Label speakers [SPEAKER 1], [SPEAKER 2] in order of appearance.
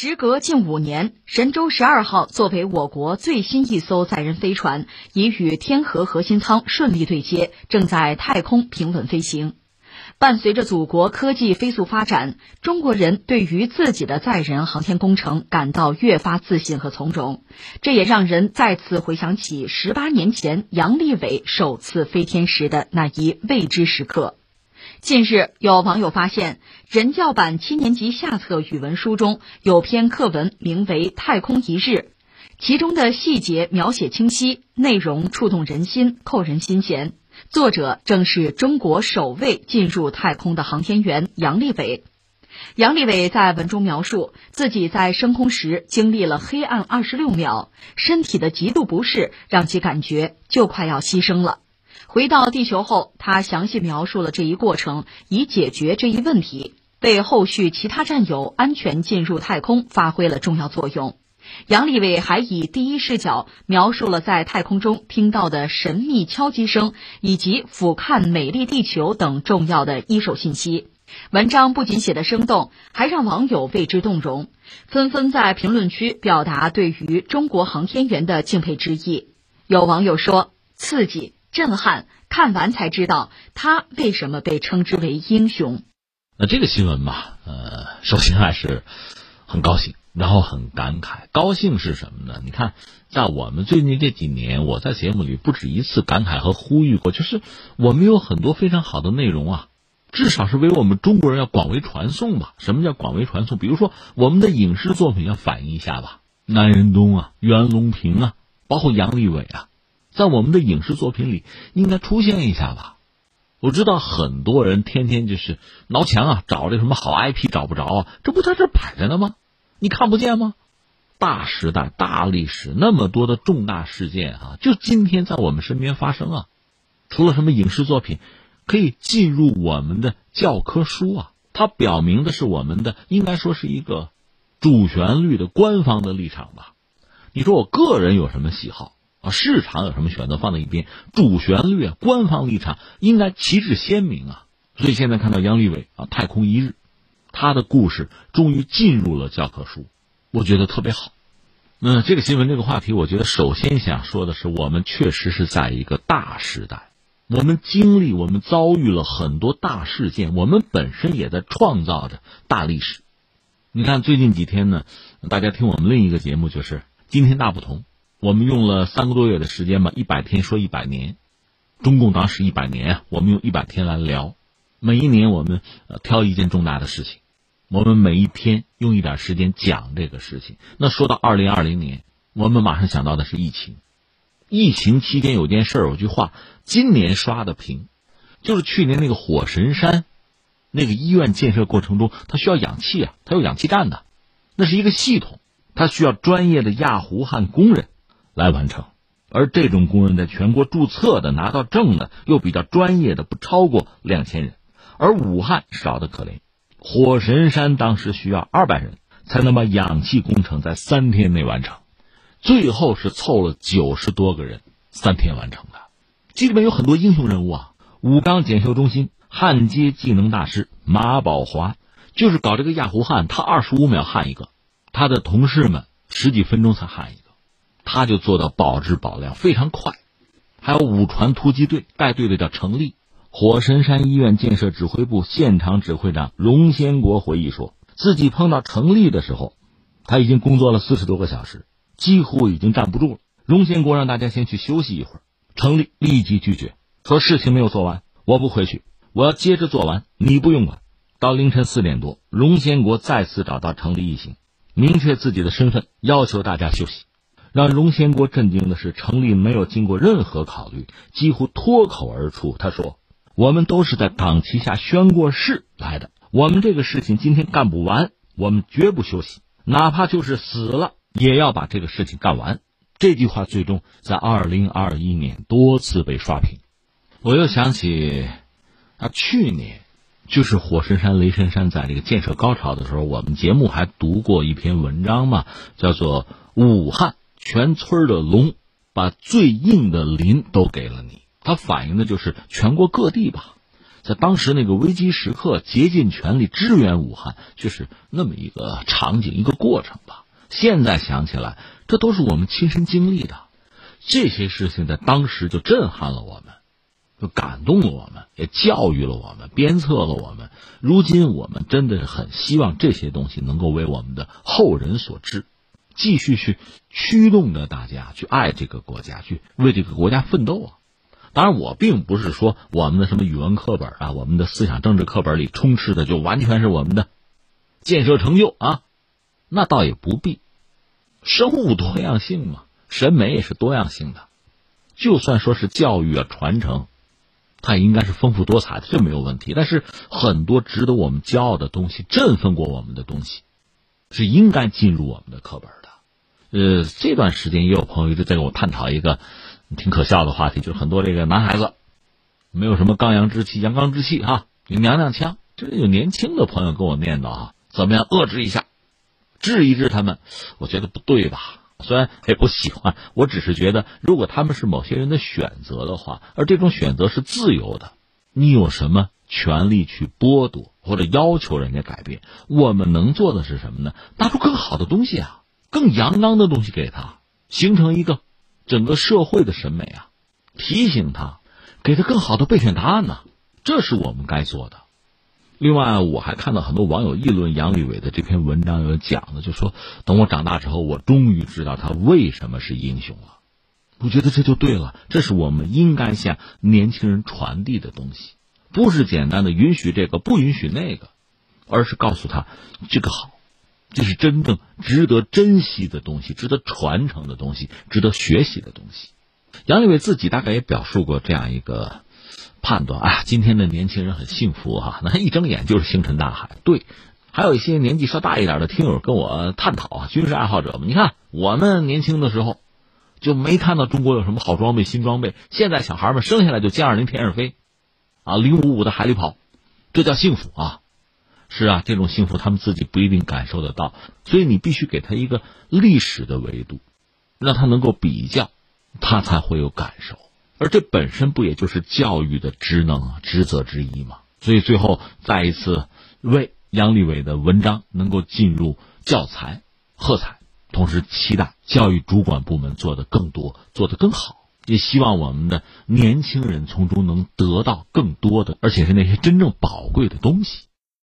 [SPEAKER 1] 时隔近五年，神舟十二号作为我国最新一艘载人飞船，已与天河核心舱顺利对接，正在太空平稳飞行。伴随着祖国科技飞速发展，中国人对于自己的载人航天工程感到越发自信和从容。这也让人再次回想起十八年前杨利伟首次飞天时的那一未知时刻。近日，有网友发现，人教版七年级下册语文书中有篇课文，名为《太空一日》，其中的细节描写清晰，内容触动人心，扣人心弦。作者正是中国首位进入太空的航天员杨利伟。杨利伟在文中描述，自己在升空时经历了黑暗二十六秒，身体的极度不适让其感觉就快要牺牲了。回到地球后，他详细描述了这一过程，以解决这一问题，为后续其他战友安全进入太空发挥了重要作用。杨利伟还以第一视角描述了在太空中听到的神秘敲击声，以及俯瞰美丽地球等重要的一手信息。文章不仅写得生动，还让网友为之动容，纷纷在评论区表达对于中国航天员的敬佩之意。有网友说：“刺激。”震撼！看完才知道他为什么被称之为英雄。
[SPEAKER 2] 那这个新闻吧，呃，首先还是很高兴，然后很感慨。高兴是什么呢？你看，在我们最近这几年，我在节目里不止一次感慨和呼吁过，就是我们有很多非常好的内容啊，至少是为我们中国人要广为传颂吧。什么叫广为传颂？比如说我们的影视作品要反映一下吧，南仁东啊，袁隆平啊，包括杨利伟啊。在我们的影视作品里，应该出现一下吧？我知道很多人天天就是挠墙啊，找这什么好 IP 找不着啊，这不在这摆着呢吗？你看不见吗？大时代、大历史，那么多的重大事件啊，就今天在我们身边发生啊。除了什么影视作品可以进入我们的教科书啊，它表明的是我们的应该说是一个主旋律的官方的立场吧？你说我个人有什么喜好？市场有什么选择放在一边，主旋律，官方立场应该旗帜鲜明啊。所以现在看到杨利伟啊，太空一日，他的故事终于进入了教科书，我觉得特别好。那这个新闻这个话题，我觉得首先想说的是，我们确实是在一个大时代，我们经历、我们遭遇了很多大事件，我们本身也在创造着大历史。你看最近几天呢，大家听我们另一个节目，就是今天大不同。我们用了三个多月的时间吧，一百天说一百年，中共党史一百年，我们用一百天来聊。每一年我们呃挑一件重大的事情，我们每一天用一点时间讲这个事情。那说到二零二零年，我们马上想到的是疫情。疫情期间有件事儿，有句话，今年刷的屏，就是去年那个火神山，那个医院建设过程中，它需要氧气啊，它有氧气站的，那是一个系统，它需要专业的氩弧焊工人。来完成，而这种工人在全国注册的、拿到证的又比较专业的不超过两千人，而武汉少得可怜。火神山当时需要二百人才能把氧气工程在三天内完成，最后是凑了九十多个人，三天完成的。这里面有很多英雄人物啊，武钢检修中心焊接技能大师马宝华，就是搞这个氩弧焊，他二十五秒焊一个，他的同事们十几分钟才焊一个。他就做到保质保量非常快，还有五船突击队带队的叫程立，火神山医院建设指挥部现场指挥长荣先国回忆说，自己碰到程立的时候，他已经工作了四十多个小时，几乎已经站不住了。荣先国让大家先去休息一会儿，程立立即拒绝，说事情没有做完，我不回去，我要接着做完，你不用管。到凌晨四点多，荣先国再次找到程立一行，明确自己的身份，要求大家休息。让荣先国震惊的是，程立没有经过任何考虑，几乎脱口而出：“他说，我们都是在党旗下宣过誓来的，我们这个事情今天干不完，我们绝不休息，哪怕就是死了，也要把这个事情干完。”这句话最终在二零二一年多次被刷屏。我又想起，啊，去年，就是火神山、雷神山在这个建设高潮的时候，我们节目还读过一篇文章嘛，叫做《武汉》。全村的龙，把最硬的林都给了你。它反映的就是全国各地吧，在当时那个危机时刻，竭尽全力支援武汉，就是那么一个场景，一个过程吧。现在想起来，这都是我们亲身经历的，这些事情在当时就震撼了我们，就感动了我们，也教育了我们，鞭策了我们。如今我们真的是很希望这些东西能够为我们的后人所知，继续去驱动着大家去爱这个国家，去为这个国家奋斗啊。当然，我并不是说我们的什么语文课本啊，我们的思想政治课本里充斥的就完全是我们的建设成就啊，那倒也不必。生物多样性嘛，审美也是多样性的。就算说是教育啊传承，它也应该是丰富多彩的，这没有问题。但是很多值得我们骄傲的东西，振奋过我们的东西，是应该进入我们的课本。呃，这段时间也有朋友一直在跟我探讨一个。挺可笑的话题，就是很多这个男孩子没有什么刚阳之气、阳刚之气哈，有娘娘腔。这有年轻的朋友跟我念叨啊，怎么样遏制一下，治一治他们？我觉得不对吧？虽然也不喜欢，我只是觉得，如果他们是某些人的选择的话，而这种选择是自由的，你有什么权利去剥夺或者要求人家改变？我们能做的是什么呢？拿出更好的东西啊，更阳刚的东西给他，形成一个。整个社会的审美啊，提醒他，给他更好的备选答案呢，这是我们该做的。另外，我还看到很多网友议论杨利伟的这篇文章，有讲的就说，等我长大之后，我终于知道他为什么是英雄了。我觉得这就对了，这是我们应该向年轻人传递的东西，不是简单的允许这个不允许那个，而是告诉他这个好。这是真正值得珍惜的东西，值得传承的东西，值得学习的东西。杨利伟自己大概也表述过这样一个判断：啊，今天的年轻人很幸福哈，那一睁眼就是星辰大海。对，还有一些年纪稍大一点的听友跟我探讨啊，军事爱好者们，你看我们年轻的时候就没看到中国有什么好装备、新装备，现在小孩们生下来就歼二零天上飞，啊，零五五的海里跑，这叫幸福啊！是啊，这种幸福他们自己不一定感受得到，所以你必须给他一个历史的维度，让他能够比较，他才会有感受。而这本身不也就是教育的职能啊、职责之一吗？所以最后再一次为杨利伟的文章能够进入教材喝彩，同时期待教育主管部门做的更多、做得更好，也希望我们的年轻人从中能得到更多的，而且是那些真正宝贵的东西。